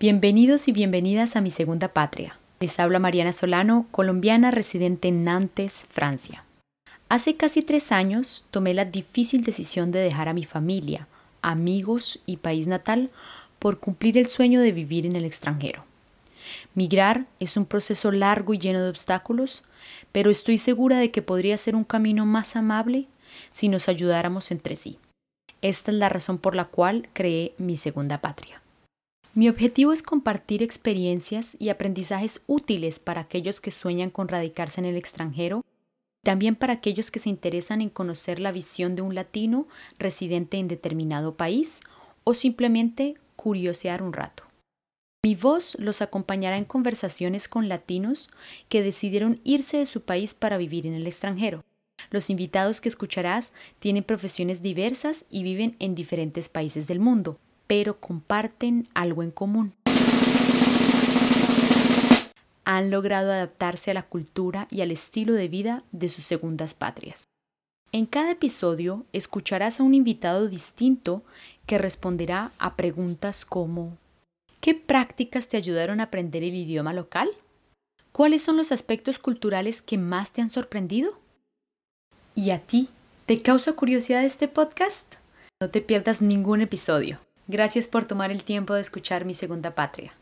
Bienvenidos y bienvenidas a mi segunda patria. Les habla Mariana Solano, colombiana residente en Nantes, Francia. Hace casi tres años tomé la difícil decisión de dejar a mi familia, amigos y país natal por cumplir el sueño de vivir en el extranjero. Migrar es un proceso largo y lleno de obstáculos, pero estoy segura de que podría ser un camino más amable si nos ayudáramos entre sí. Esta es la razón por la cual creé mi segunda patria. Mi objetivo es compartir experiencias y aprendizajes útiles para aquellos que sueñan con radicarse en el extranjero, también para aquellos que se interesan en conocer la visión de un latino residente en determinado país o simplemente curiosear un rato. Mi voz los acompañará en conversaciones con latinos que decidieron irse de su país para vivir en el extranjero. Los invitados que escucharás tienen profesiones diversas y viven en diferentes países del mundo pero comparten algo en común. Han logrado adaptarse a la cultura y al estilo de vida de sus segundas patrias. En cada episodio escucharás a un invitado distinto que responderá a preguntas como ¿Qué prácticas te ayudaron a aprender el idioma local? ¿Cuáles son los aspectos culturales que más te han sorprendido? ¿Y a ti? ¿Te causa curiosidad este podcast? No te pierdas ningún episodio. Gracias por tomar el tiempo de escuchar mi segunda patria.